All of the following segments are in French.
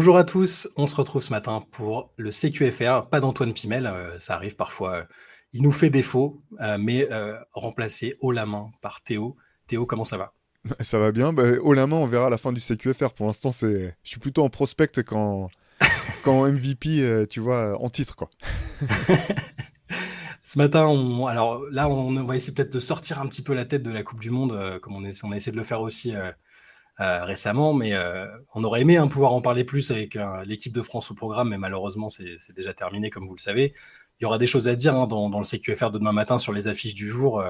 Bonjour à tous, on se retrouve ce matin pour le CQFR. Pas d'Antoine Pimel, euh, ça arrive parfois, euh, il nous fait défaut, euh, mais remplacé haut la main par Théo. Théo, comment ça va? Ça va bien, bah, haut la main, on verra à la fin du CQFR. Pour l'instant, c'est... je suis plutôt en prospect quand, quand MVP, tu vois, en titre. quoi. Ce matin, on... alors là, on va essayer peut-être de sortir un petit peu la tête de la Coupe du Monde, comme on, on a essayé de le faire aussi récemment, mais euh, on aurait aimé hein, pouvoir en parler plus avec euh, l'équipe de France au programme, mais malheureusement c'est déjà terminé comme vous le savez. Il y aura des choses à dire hein, dans, le CQFR de demain matin sur les affiches du jour.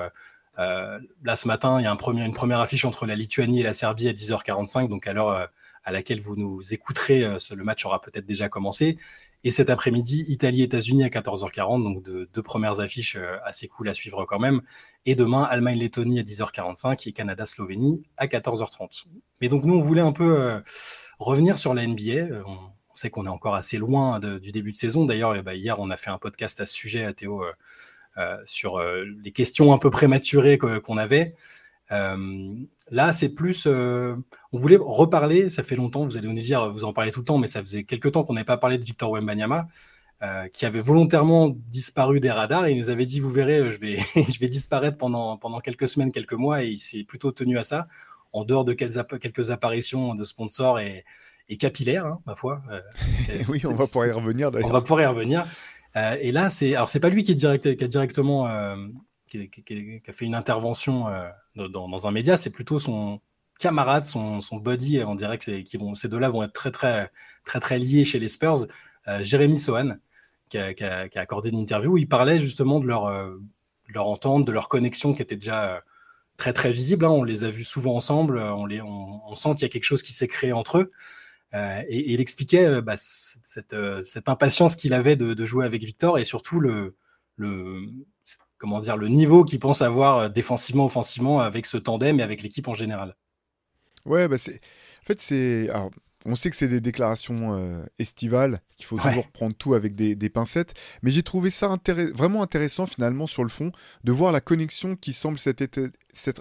là ce matin, il y a une première affiche entre la Lituanie et la Serbie à 10h45, donc à l'heure à laquelle vous nous écouterez, le match aura peut-être déjà commencé. Et cet après-midi, Italie-États-Unis à 14h40, donc de, deux premières affiches euh, assez cool à suivre quand même. Et demain, Allemagne-Lettonie à 10h45 et Canada-Slovénie à 14h30. Mais donc nous, on voulait un peu euh, revenir sur la NBA. Euh, on, sait qu'on est encore assez loin du début de saison. D'ailleurs, bah, hier, on a fait un podcast à ce sujet, à Théo, sur les questions un peu prématurées qu'on avait. Euh, là, c'est plus. Euh, on voulait reparler, ça fait longtemps, vous allez nous dire, vous en parlez tout le temps, mais ça faisait quelques temps qu'on n'avait pas parlé de Victor Wembanyama, euh, qui avait volontairement disparu des radars. Et il nous avait dit Vous verrez, je vais, je vais disparaître pendant, pendant quelques semaines, quelques mois, et il s'est plutôt tenu à ça, en dehors de quelques, apparitions de sponsors et, et capillaires, hein, ma foi. oui, on va pouvoir y revenir d'ailleurs. On va pouvoir y revenir. et là, c'est alors c'est pas lui qui, est direct, qui a directement qui, a fait une intervention euh, dans, un média, c'est plutôt son camarade, son, son buddy. On dirait que ces deux-là vont être très, très, très, très liés chez les Spurs. Euh, Jérémy Sohan, qui a, accordé une interview où il parlait justement de leur, euh, leur entente, de leur connexion qui était déjà très, très visible. Hein. On les a vus souvent ensemble. On, sent qu'il y a quelque chose qui s'est créé entre eux. et, il expliquait bah, cette, cette, impatience qu'il avait de, de, jouer avec Victor et surtout le, le, comment dire, le niveau qu'il pense avoir euh, défensivement, offensivement avec ce tandem et avec l'équipe en général. Ouais, bah c'est. En fait, c'est. On sait que c'est des déclarations euh, estivales, qu'il faut toujours prendre tout avec des, pincettes, mais j'ai trouvé ça vraiment intéressant finalement sur le fond de voir la connexion qui semble s'être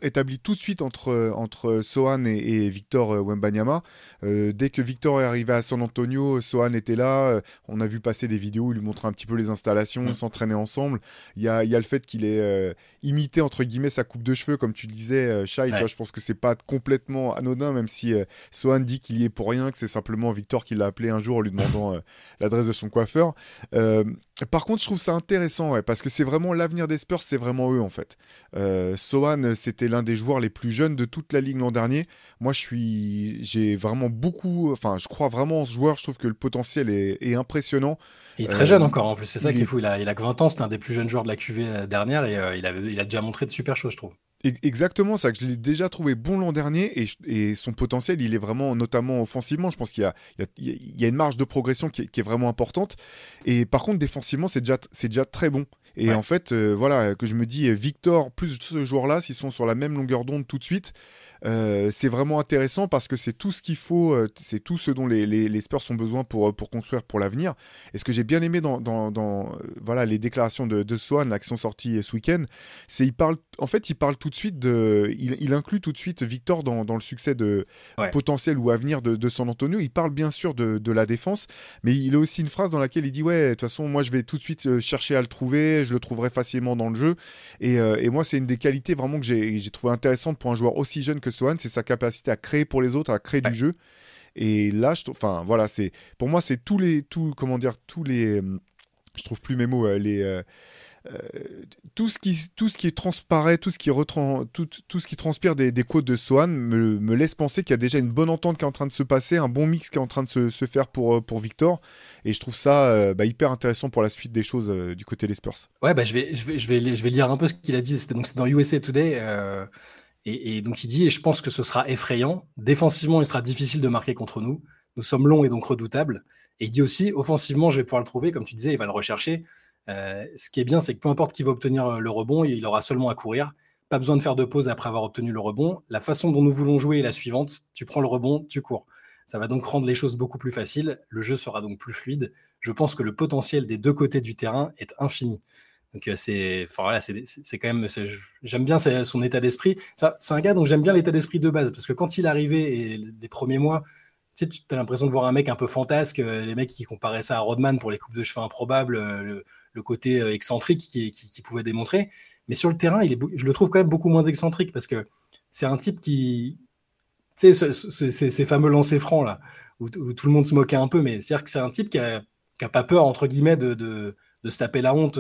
établie tout de suite entre, entre Sohan et, Victor euh, Wembanyama. Euh, dès que Victor est arrivé à San Antonio, Sohan était là, on a vu passer des vidéos où il lui montrait un petit peu les installations, mm. s'entraîner ensemble. Il y a, y a, le fait qu'il ait imité entre guillemets sa coupe de cheveux, comme tu disais, Shai, je pense que c'est pas complètement anodin, même si Sohan dit qu'il y est pour rien que c'est simplement Victor qui l'a appelé un jour en lui demandant euh, l'adresse de son coiffeur. Euh, par contre, je trouve ça intéressant, parce que c'est vraiment l'avenir des Spurs, c'est vraiment eux en fait. Euh, Sohan, c'était l'un des joueurs les plus jeunes de toute la ligue l'an dernier. Moi, je suis, j'ai vraiment beaucoup, enfin, je crois vraiment en ce joueur. Je trouve que le potentiel est, impressionnant. Il est très jeune encore en plus, c'est ça qui est fou. Il a, il a que 20 ans, c'est un des plus jeunes joueurs de la QV dernière et il, il a déjà montré de super choses, je trouve. Exactement, ça que je l'ai déjà trouvé bon l'an dernier et, son potentiel, il est vraiment, notamment offensivement, je pense qu'il y, a, une marge de progression qui est, vraiment importante. Et par contre, défensivement, c'est déjà, déjà très bon. Et en fait, euh, voilà, que je me dis, Victor, plus ce joueur-là, s'ils sont sur la même longueur d'onde tout de suite, euh, c'est vraiment intéressant parce que c'est tout ce qu'il faut, euh, c'est tout ce dont les, les, Spurs ont besoin pour, pour construire pour l'avenir. Et ce que j'ai bien aimé dans, dans, voilà, les déclarations de, de Swan qui sont sorties ce week-end, c'est il parle, en fait, il parle tout de suite de, il, inclut tout de suite Victor dans, dans le succès de potentiel ou à venir de, de, San Antonio. Il parle bien sûr de, de la défense, mais il a aussi une phrase dans laquelle il dit ouais, de toute façon, moi je vais tout de suite chercher à le trouver je le trouverai facilement dans le jeu. Euh, et, moi, c'est une des qualités vraiment que j'ai trouvé intéressante pour un joueur aussi jeune que Sohan, c'est sa capacité à créer pour les autres, à créer du jeu. Et là, je, enfin voilà, c'est pour moi, c'est tous les, tout, comment dire, tous les, euh, je trouve plus mes mots, euh, les euh, tout, ce qui, tout ce qui transparaît, tout ce qui, retran, tout, tout, ce qui transpire des, des côtes de Sohan me, me laisse penser qu'il y a déjà une bonne entente qui est en train de se passer, un bon mix qui est en train de se, se faire pour, pour Victor. Et je trouve ça euh, bah, hyper intéressant pour la suite des choses du côté des Spurs. Ouais, bah, je, vais, je, vais, je, vais, je vais lire un peu ce qu'il a dit. C'était donc dans USA Today. Et, donc il dit, et je pense que ce sera effrayant. Défensivement, il sera difficile de marquer contre nous. Nous sommes longs et donc redoutables. Et il dit aussi, offensivement, je vais pouvoir le trouver, comme tu disais, il va le rechercher. Euh, ce qui est bien, c'est que peu importe qui va obtenir euh, le rebond, il aura seulement à courir. Pas besoin de faire de pause après avoir obtenu le rebond. La façon dont nous voulons jouer est la suivante. Tu prends le rebond, tu cours. Ça va donc rendre les choses beaucoup plus faciles. Le jeu sera donc plus fluide. Je pense que le potentiel des deux côtés du terrain est infini. Donc euh, c'est, voilà, c'est quand même, j'aime bien son état d'esprit. C'est un gars dont j'aime bien l'état d'esprit de base parce que quand il arrivé et les premiers mois, tu sais, as l'impression de voir un mec un peu fantasque, les mecs qui comparaient ça à Rodman pour les coupes de cheveux improbables, le, côté excentrique qui, qui, pouvait démontrer. Mais sur le terrain, il est, je le trouve quand même beaucoup moins excentrique parce que c'est un type qui, tu sais, ces fameux lancers francs là, où, tout le monde se moquait un peu, mais c'est-à-dire que c'est un type qui a, qui a, pas peur entre guillemets de, de se taper la honte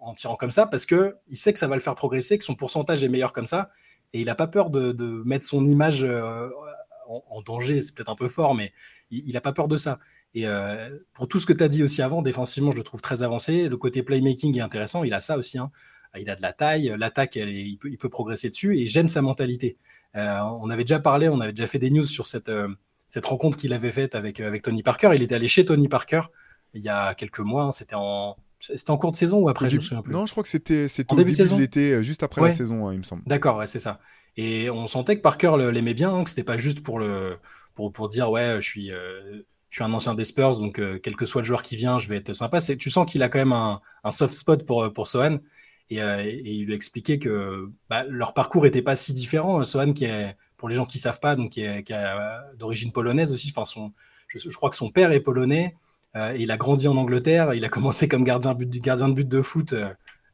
en, tirant comme ça parce que il sait que ça va le faire progresser, que son pourcentage est meilleur comme ça, et il n'a pas peur de, de, mettre son image en, danger, c'est peut-être un peu fort, mais il n'a pas peur de ça. Et euh, pour tout ce que tu as dit aussi avant, défensivement, je le trouve très avancé. Le côté playmaking est intéressant, il a ça aussi. Hein. Il a de la taille, l'attaque, il, il, peut, progresser dessus, et j'aime sa mentalité. Euh, on avait déjà parlé, on avait déjà fait des news sur cette, euh, cette rencontre qu'il avait faite avec, avec Tony Parker. Il était allé chez Tony Parker il y a quelques mois, hein. c'était en, c'était en cours de saison ou après, je me souviens plus. Non, je crois que c'était au début, de l'été, juste après la saison, hein, il me semble. D'accord, ouais, c'est ça. Et on sentait que Parker l'aimait bien, hein, que c'était pas juste pour le pour, pour dire ouais, je suis euh, je suis un ancien des Spurs, donc euh, quel que soit le joueur qui vient, je vais être sympa. Tu sens qu'il a quand même un, un, soft spot pour pour Sohan. Et, euh, et, il lui a expliqué que bah, leur parcours était pas si différent. Sohan, qui est pour les gens qui savent pas, donc qui est, d'origine polonaise aussi. Enfin, son, je, je, crois que son père est polonais. Et il a grandi en Angleterre. Il a commencé comme gardien, de but de foot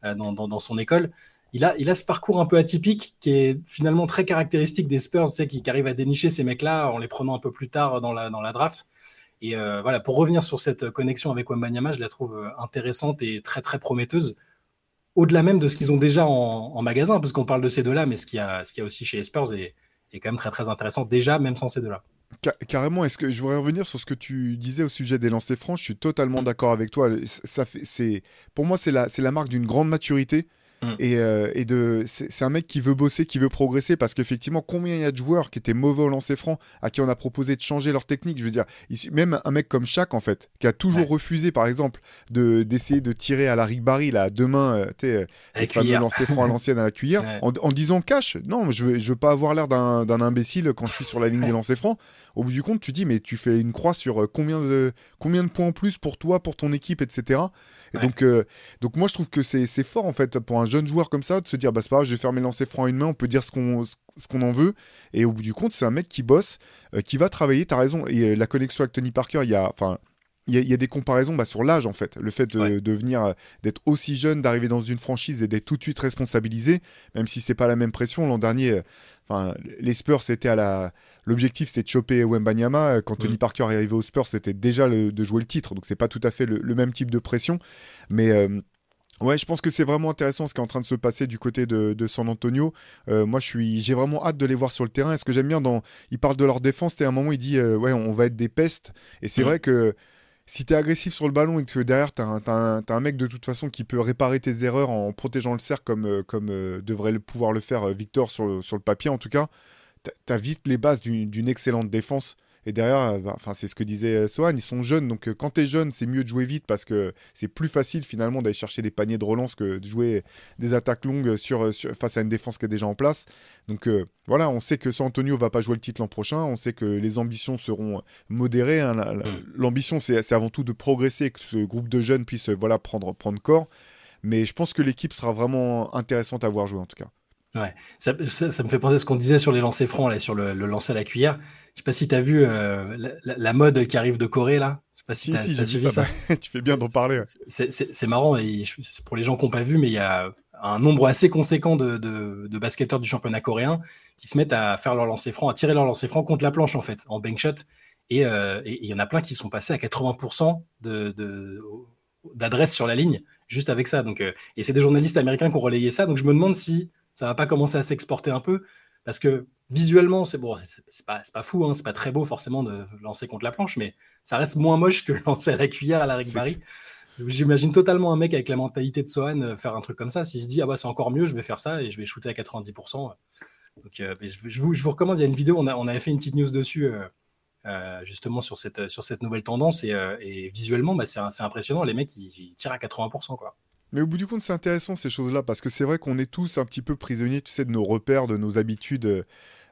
dans, dans, dans, son école il a, ce parcours un peu atypique qui est finalement très caractéristique des Spurs, tu sais, qui, arrivent à dénicher ces mecs-là en les prenant un peu plus tard dans la, draft. Et euh, voilà, pour revenir sur cette connexion avec Wembanyama, je la trouve euh, intéressante et très très prometteuse. Au-delà même de ce qu'ils ont déjà en, magasin, parce qu'on parle de ces deux-là, mais ce qu'il y, a, ce qu'il y a aussi chez les Spurs est, est, quand même très très intéressant déjà, même sans ces deux-là. Carrément, est-ce que je voudrais revenir sur ce que tu disais au sujet des lancers francs Je suis totalement d'accord avec toi. Ça fait, c'est, pour moi, c'est la, c'est la marque d'une grande maturité. Mm. Euh, et, de, c'est un mec qui veut bosser, qui veut progresser, parce qu'effectivement, combien il y a de joueurs qui étaient mauvais au lancer franc, à qui on a proposé de changer leur technique Je veux dire, même un mec comme Shaq, en fait, qui a toujours refusé, par exemple, d'essayer de, tirer à la Rick Barry, là, mains, euh, tu sais, le fameux lancer franc à l'ancienne à la cuillère, en, disant cash. Non, je veux, je veux pas avoir l'air d'un imbécile quand je suis sur la ligne des lancers francs. Au bout du compte, tu dis, mais tu fais une croix sur euh, combien de, combien de points en plus pour toi, pour ton équipe, etc. Et donc, donc, moi, je trouve que c'est fort, en fait, pour un jeune joueur comme ça, de se dire, bah c'est pas grave, je vais faire mes lancers francs une main, on peut dire ce qu'on ce qu'on en veut. Et au bout du compte, c'est un mec qui bosse, euh, qui va travailler, t'as raison. Et euh, la connexion avec Tony Parker, il y a, enfin, il y, a des comparaisons bah, sur l'âge en fait. Le fait de, venir, euh, d'être aussi jeune, d'arriver dans une franchise et d'être tout de suite responsabilisé, même si c'est pas la même pression. L'an dernier, enfin, les Spurs c'était à la, l'objectif c'était de choper Wembanyama. Quand Tony Parker est arrivé aux Spurs, c'était déjà de jouer le titre, donc c'est pas tout à fait le, même type de pression, mais Ouais, je pense que c'est vraiment intéressant ce qui est en train de se passer du côté de, San Antonio. Euh, moi, je suis, j'ai vraiment hâte de les voir sur le terrain. Et ce que j'aime bien, dans, il parle de leur défense. Et à un moment, il dit, euh, ouais, on va être des pestes. Et c'est vrai que si tu es agressif sur le ballon et que derrière, tu as, un mec de toute façon qui peut réparer tes erreurs en protégeant le cercle comme, euh, comme devrait le, pouvoir le faire Victor sur, sur le papier, en tout cas, tu as vite les bases d'une excellente défense. Et derrière, euh, bah, enfin, c'est ce que disait euh, Sohan, ils sont jeunes. Donc euh, quand tu es jeune, c'est mieux de jouer vite parce que c'est plus facile finalement d'aller chercher des paniers de relance que de jouer des attaques longues sur, face à une défense qui est déjà en place. Donc voilà, on sait que San Antonio va pas jouer le titre l'an prochain. On sait que les ambitions seront modérées. Hein. Mm. L'ambition, c'est avant tout de progresser, que ce groupe de jeunes puisse voilà, prendre, prendre corps. Mais je pense que l'équipe sera vraiment intéressante à voir jouer en tout cas. Ouais, ça, me fait penser à ce qu'on disait sur les lancers francs, là, sur le, lancer à la cuillère. Je sais pas si tu as vu euh, la, mode qui arrive de Corée, là. Je sais pas si, tu as, suivi ça. tu fais bien d'en parler. C'est marrant, et pour les gens qui n'ont pas vu, mais il y a un nombre assez conséquent de, de, basketteurs du championnat coréen qui se mettent à faire leur lancer franc, à tirer leur lancer franc contre la planche, en fait, en bank shot. Euh, et il y en a plein qui sont passés à 80% d'adresse sur la ligne, juste avec ça. Donc, euh, et c'est des journalistes américains qui ont relayé ça. Donc je me demande si ça va pas commencer à s'exporter un peu parce que visuellement, c'est bon, c'est pas, pas fou, hein, c'est pas très beau forcément de lancer contre la planche, mais ça reste moins moche que lancer à la cuillère à la Rick Barry. J'imagine totalement un mec avec la mentalité de Sohan euh, faire un truc comme ça. S'il se dit, ah bah c'est encore mieux, je vais faire ça et je vais shooter à 90%. Donc, euh, je, vous, je, vous, recommande, il y a une vidéo, on, a, on avait fait une petite news dessus, euh, justement sur cette, sur cette nouvelle tendance, et, visuellement, bah, c'est impressionnant. Les mecs, ils, ils tirent à 80%. Quoi. Mais au bout du compte, c'est intéressant ces choses-là parce que c'est vrai qu'on est tous un petit peu prisonniers, tu sais, de nos repères, de nos habitudes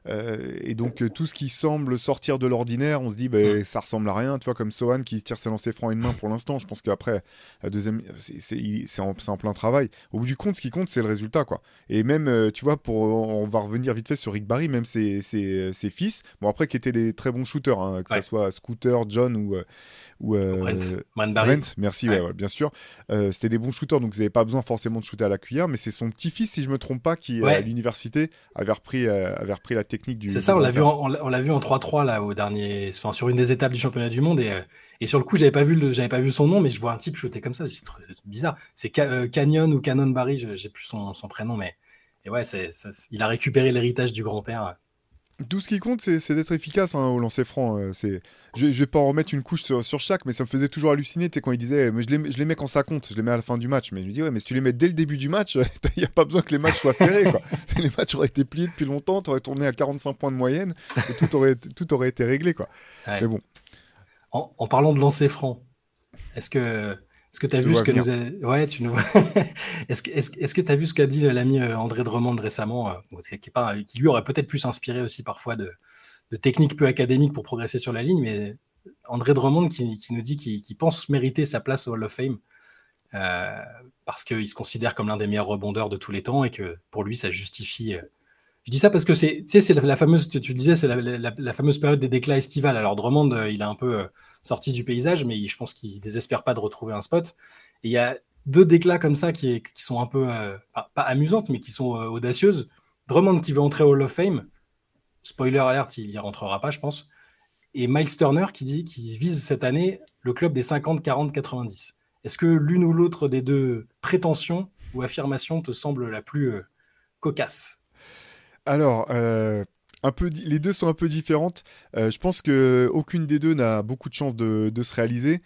Euh, et donc tout ce qui semble sortir de l'ordinaire, on se dit bah, ça ressemble à rien, tu vois, comme Sohan qui tire ses lancers francs une main pour l'instant. Je pense qu'après, la deuxième, c'est en, en, plein travail. Au bout du compte, ce qui compte, c'est le résultat, quoi. Et même, tu vois, pour, on va revenir vite fait sur Rick Barry, même ses, ses, ses fils, bon après qui étaient des très bons shooters, hein, que ce soit Scooter, John ou, ou Brent. merci, bien sûr. C'était des bons shooters, donc vous n'avez pas besoin forcément de shooter à la cuillère, mais c'est son petit-fils, si je me trompe pas, qui à l'université avait repris, avait repris la technique du. C'est ça, on l'a vu, on l'a vu en 3-3 là au dernier, sur une des étapes du championnat du monde et, et sur le coup j'avais pas vu j'avais pas vu son nom, mais je vois un type shooter comme ça, c'est bizarre. C'est Canyon ou Cannon Barry, j'ai plus son, son, prénom, mais et ouais, il a récupéré l'héritage du grand-père. Tout ce qui compte, c'est d'être efficace hein, au lancer franc. Euh, je, je vais pas en remettre une couche sur, chaque, mais ça me faisait toujours halluciner quand il disait mais je, les, je les mets quand ça compte, je les mets à la fin du match. Mais je lui dis ouais, mais si tu les mets dès le début du match, il n'y a pas besoin que les matchs soient serrés. les matchs auraient été pliés depuis longtemps, tu aurais tourné à 45 points de moyenne, et tout aurait, tout aurait été réglé. Quoi. Mais bon. En, en parlant de lancer franc, est-ce que est-ce que tu as vu ce que nous a... Ouais, tu nous Est-ce que est-ce, que tu as vu ce qu'a dit l'ami euh, André Dremond récemment, euh, qui, pas, qui, lui aurait peut-être pu s'inspirer aussi parfois de, de, techniques peu académiques pour progresser sur la ligne, mais André Drummond qui, qui nous dit qu'il pense mériter sa place au Hall of Fame euh, parce qu'il se considère comme l'un des meilleurs rebondeurs de tous les temps et que pour lui ça justifie je dis ça parce que c'est, tu sais, c'est la, fameuse, tu, disais, c'est la, fameuse période des déclats estivales. Alors Drummond, euh, il est un peu euh, sorti du paysage, mais je pense qu'il désespère pas de retrouver un spot. Et il y a deux déclats comme ça qui, qui sont un peu, euh, pas, amusantes, mais qui sont audacieuses. Drummond qui veut entrer au Hall of Fame. Spoiler alert, il y rentrera pas, je pense. Et Miles Turner qui dit qu'il vise cette année le club des 50, 40, 90. Est-ce que l'une ou l'autre des deux prétentions ou affirmations te semble la plus cocasse? Alors, euh, un peu, les deux sont un peu différentes. Euh, je pense que aucune des deux n'a beaucoup de chances de, se réaliser.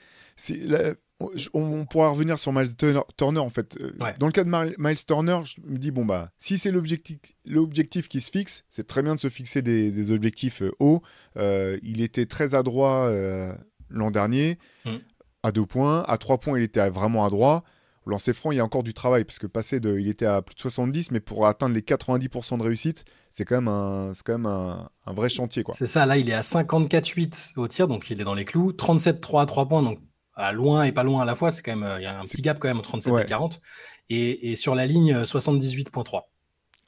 on, pourra revenir sur Miles Turner en fait. Euh, dans le cas de Miles Turner, je me dis bon bah si c'est l'objectif, l'objectif qui se fixe, c'est très bien de se fixer des, objectifs hauts. il était très adroit l'an dernier. Mm. À deux points, à trois points, il était vraiment adroit lancer franc, il y a encore du travail parce que passer de, il était à plus de 70, mais pour atteindre les 90% de réussite, c'est quand même un, quand même un, vrai chantier quoi. C'est ça. Là, il est à 54,8 au tir, donc il est dans les clous. 37,3 à 3 points, donc à loin et pas loin à la fois. C'est quand même, il y a un petit gap quand même entre 37 et 40. Et, et, sur la ligne 78,3.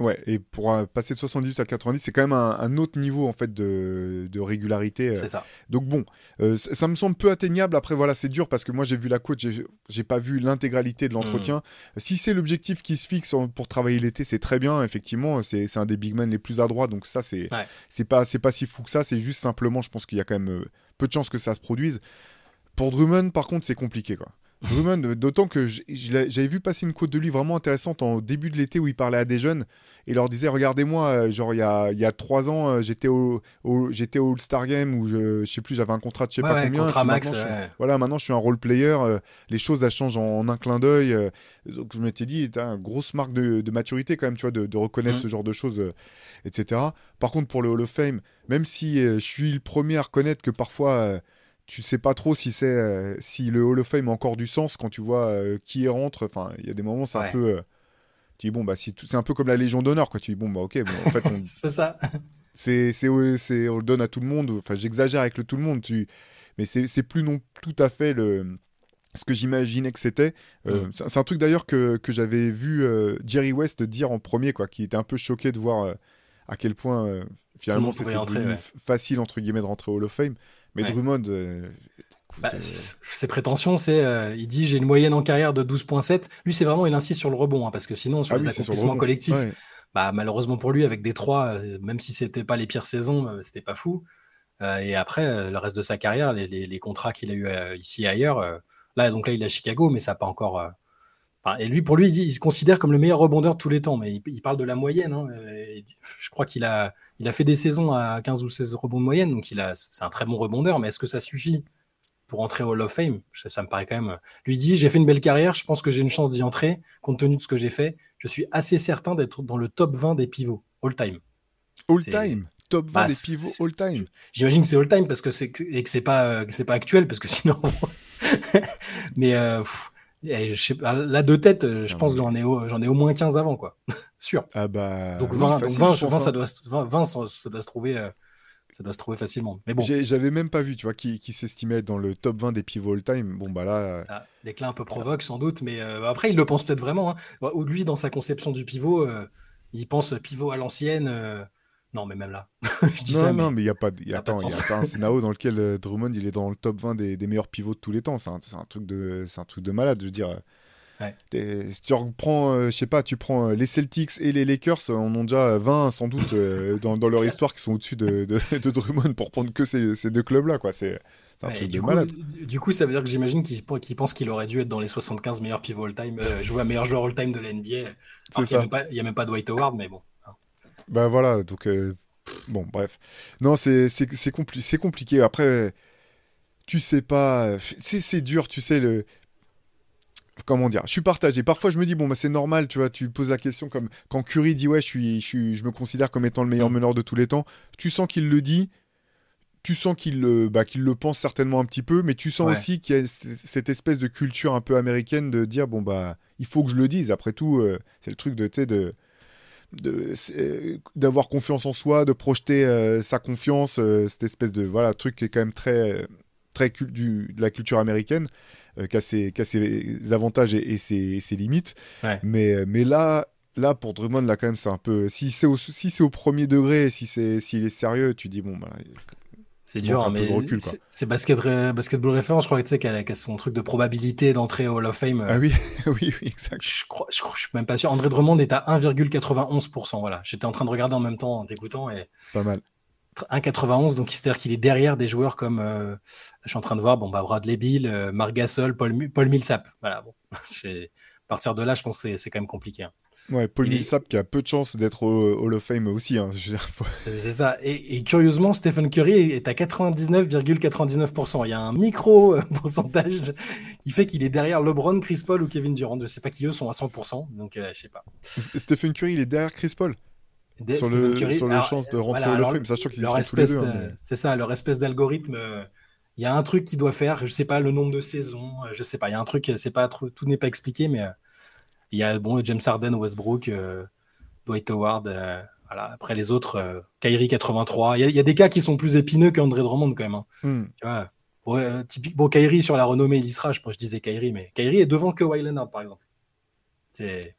Ouais, et pour euh, passer de 78 à 90, c'est quand même un, autre niveau en fait de, régularité. Euh. C'est ça. Donc bon, euh, ça, me semble peu atteignable. Après voilà, c'est dur parce que moi j'ai vu la coach, j'ai pas vu l'intégralité de l'entretien. Hmm. Si c'est l'objectif qui se fixe pour travailler l'été, c'est très bien. Effectivement, c'est un des big men les plus adroits. Donc ça c'est c'est pas c'est pas si fou que ça. C'est juste simplement, je pense qu'il y a quand même peu de chances que ça se produise. Pour Drummond, par contre, c'est compliqué quoi. Drummond, d'autant que j'avais vu passer une quote de lui vraiment intéressante en début de l'été où il parlait à des jeunes et leur disait Regardez-moi, euh, genre il y a, il y a trois ans, euh, j'étais au, j'étais au All-Star Game où je, je sais plus, j'avais un contrat de je sais pas combien. Contrat max, voilà, maintenant je suis un role player, euh, les choses elles changent en, un clin d'œil. donc je m'étais dit, as une grosse marque de, maturité quand même, tu vois, de, reconnaître mm. ce genre de choses, etc. Par contre, pour le Hall of Fame, même si je suis le premier à reconnaître que parfois tu sais pas trop si c'est euh, si le Hall of Fame a encore du sens quand tu vois euh, qui y rentre. Enfin, il y a des moments c'est un peu. Euh, tu dis bon bah si c'est un peu comme la Légion d'honneur quoi. Tu dis bon bah ok. en fait c'est ça. C'est c'est on le donne à tout le monde. Enfin j'exagère avec le tout le monde. Tu mais c'est plus non tout à fait le ce que j'imaginais que c'était. Mm. C'est un truc d'ailleurs que, que j'avais vu Jerry West dire en premier quoi, qui était un peu choqué de voir à quel point finalement c'était facile entre guillemets de rentrer au Hall of Fame. Mais Drummond. Euh, bah, euh, ses prétentions, c'est. Euh, il dit j'ai une moyenne en carrière de 12,7. Lui, c'est vraiment, il insiste sur le rebond, hein, parce que sinon, sur ah les accomplissements collectifs, bah, malheureusement pour lui, avec Détroit, même si c'était pas les pires saisons, c'était pas fou. et après, le reste de sa carrière, les, les, contrats qu'il a eu ici et ailleurs, là, donc là, il est à Chicago, mais ça n'a pas encore et lui, pour lui, il, se considère comme le meilleur rebondeur de tous les temps, mais il, parle de la moyenne. Hein, je crois qu'il a, il a fait des saisons à 15 ou 16 rebonds de moyenne, donc il a, c'est un très bon rebondeur, mais est-ce que ça suffit pour entrer au Hall of Fame? Ça, me paraît quand même. Lui dit J'ai fait une belle carrière, je pense que j'ai une chance d'y entrer, compte tenu de ce que j'ai fait. Je suis assez certain d'être dans le top 20 des pivots, all-time. All-time Top 20 bah, des pivots all-time J'imagine que c'est all-time parce que c'est, et que c'est pas, c'est pas actuel, parce que sinon. mais. Euh, Et je sais pas, là, de tête, je pense que j'en ai, au, j'en ai au moins 15 avant, quoi. Sûr. Ah bah. Donc 20, donc 20, 20 ça, doit, 20, ça doit se trouver ça doit se trouver facilement. Mais bon. J'avais même pas vu, tu vois, qui, qui s'estimait être dans le top 20 des pivots all-time. Bon, bah là. Ça, déclin un peu provoque, sans doute, mais euh, après, il le pense peut-être vraiment. Hein. Lui, dans sa conception du pivot, euh, il pense pivot à l'ancienne. Euh, non, mais même là. je dis non, ça, non, mais il n'y a pas, y a, attends, a pas un scénario dans lequel Drummond il est dans le top 20 des, des meilleurs pivots de tous les temps. C'est un, un, truc de, un truc de malade. Je veux dire, si tu reprends, euh, je sais pas, tu prends euh, les Celtics et les Lakers, on en ont déjà 20 sans doute euh, dans, leur histoire qui sont au-dessus de, de, Drummond pour prendre que ces, ces deux clubs-là, quoi. C'est un truc de coup, malade. Du coup, ça veut dire que j'imagine qu'il pense qu'il aurait dû être dans les 75 meilleurs pivots all-time, jouer à meilleur joueur all-time de la NBA. Il n'y a, même pas Dwight Howard, mais bon. Bah voilà, donc bon, bref. Non, c'est compli compliqué. Après, tu sais pas, c'est dur, tu sais le comment dire, je suis partagé. Parfois, je me dis, bon, bah, c'est normal, tu vois, tu poses la question comme quand Curry dit, ouais, je, suis, je, je me considère comme étant le meilleur mm. meneur de tous les temps. Tu sens qu'il le dit, tu sens qu'il le, bah, qu'il le pense certainement un petit peu, mais tu sens aussi qu'il y a cette espèce de culture un peu américaine de dire, bon, bah, il faut que je le dise. Après tout, euh, c'est le truc de, tu euh, d'avoir confiance en soi, de projeter euh, sa confiance, cette espèce de voilà truc qui est quand même très très du, de la culture américaine. Euh, qui, a ses, avantages et, ses, limites. Mais, mais là, là, pour Drummond, là, quand même, c'est un peu. Si c'est au, si au premier degré, si s'il est sérieux, tu dis, bon, bah, c'est dur, hein, mais c'est basket, Basketball Reference, je crois tu sais, qu'elle a, son truc de probabilité d'entrée au Hall of Fame. Ah oui, oui, oui, exact. Je, crois, je, crois, je suis même pas sûr. André Drummond est à 1,91%. Voilà. J'étais en train de regarder en même temps en t'écoutant. Et... Pas mal. 1,91, donc c'est-à-dire qu'il est derrière des joueurs comme, euh, je suis en train de voir, bon, bah, Bradley Bill, euh, Marc Gasol, Paul, Paul Millsap. Voilà, bon, partir de là, je pense que c'est quand même compliqué. Hein. Ouais, Paul Millsap qui a peu de chance d'être au Hall of Fame aussi. Hein, c'est ça. Et, curieusement, Stephen Curry est à 99,99%. Il y a un micro euh, pourcentage qui fait qu'il est derrière LeBron, Chris Paul ou Kevin Durant. Je sais pas qui eux sont à 100%, donc je sais pas. Stephen Curry, il est derrière Chris Paul? Sur le, sur le chance de rentrer voilà, au film, sachant qu'ils sont tous les deux. Hein, c'est ça, leur espèce d'algorithme. Euh, il y a un truc qui doit faire, je sais pas le nombre de saisons, euh, je sais pas, il y a un truc, c'est pas tout n'est pas expliqué, mais euh, il y a bon James Harden, Westbrook, Dwight Howard, voilà. Après les autres, Kyrie 83. Il y, a des cas qui sont plus épineux qu'André Drummond quand même. Hein. Tu vois, bon, typique, bon, Kyrie sur la renommée, il y sera. Je, je disais Kyrie, mais Kyrie est devant que Leonard par exemple. C'est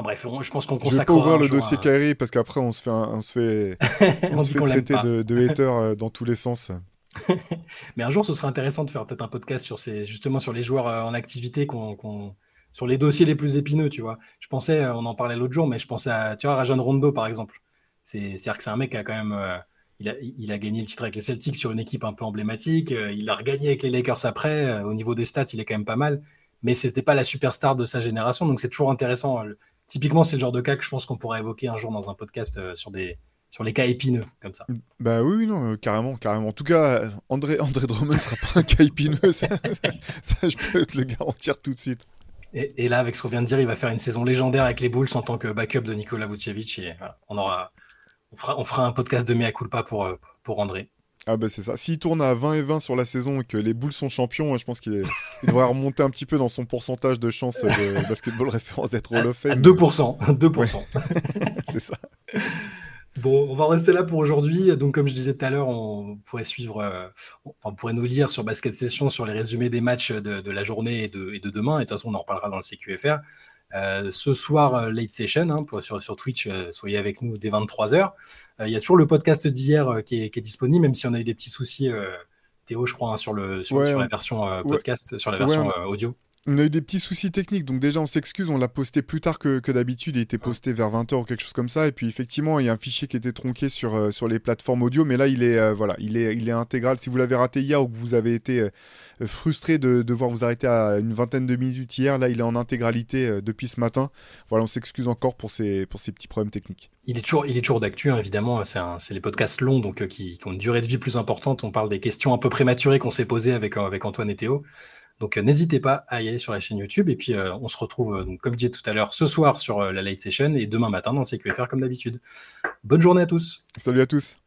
bref, je pense qu'on consacre. Je vais pas ouvrir le dossier Kairi parce qu'après on se fait, on se fait, on, se fait traiter de, de haters euh, dans tous les sens. mais un jour, ce serait intéressant de faire peut-être un podcast sur ces, justement sur les joueurs euh, en activité, qu'on, sur les dossiers les plus épineux, tu vois. Je pensais, euh, on en parlait l'autre jour, mais je pensais à, tu vois, Rajon Rondo par exemple. C'est, c'est-à-dire que c'est un mec qui a quand même, il, a, il, a, gagné le titre avec les Celtics sur une équipe un peu emblématique. il a regagné avec les Lakers après. au niveau des stats, il est quand même pas mal, mais c'était pas la superstar de sa génération. Donc c'est toujours intéressant typiquement, c'est le genre de cas que je pense qu'on pourrait évoquer un jour dans un podcast euh, sur des sur les cas épineux comme ça. Bah oui, non, euh, carrément, carrément. En tout cas, André André Drummond ne sera pas un cas épineux, ça, je peux te le garantir tout de suite. Et, là, avec ce qu'on vient de dire, il va faire une saison légendaire avec les Bulls en tant que backup de Nikola Vucevic et on aura on fera, on fera un podcast de mea culpa pour euh, pour André. Ah bah c'est ça. S'il tourne à 20 et 20 sur la saison et que les Bulls sont champions, je pense qu'il devrait remonter un petit peu dans son pourcentage de chance de basketball référence d'être Hall of Fame. 2%. 2%. c'est ça. Bon, on va rester là pour aujourd'hui. Donc, comme je disais tout à l'heure, on pourrait suivre, euh, on pourrait nous lire sur Basket Session sur les résumés des matchs de, la journée et de, et de, demain. Et de toute façon, on en reparlera dans le CQFR. Euh, ce soir, euh, late session, hein, sur, sur, Twitch, euh, soyez avec nous dès 23h. Il y a toujours le podcast d'hier qui, qui, est disponible, même si on a eu des petits soucis, Théo, je crois, hein, sur, le, sur, la version podcast, sur la version audio. On a eu des petits soucis techniques, donc déjà on s'excuse, on l'a posté plus tard que, d'habitude, il était posté vers 20h ou quelque chose comme ça, et puis effectivement il y a un fichier qui était tronqué sur, euh, sur les plateformes audio, mais là il est, euh, voilà, il est, il est intégral. Si vous l'avez raté hier ou que vous avez été euh, frustré de devoir vous arrêter à une vingtaine de minutes hier, là il est en intégralité depuis ce matin. Voilà, on s'excuse encore pour ces, pour ces petits problèmes techniques. Il est toujours, il est toujours d'actu, hein, évidemment, c'est les podcasts longs, donc qui, qui, ont une durée de vie plus importante, on parle des questions un peu prématurées qu'on s'est posées avec, avec Antoine et Théo. Donc euh, n'hésitez pas à y aller sur la chaîne YouTube. Et puis euh, on se retrouve, euh, comme je disais tout à l'heure, ce soir sur la Light Session et demain matin dans le CQFR comme d'habitude. Bonne journée à tous. Salut à tous.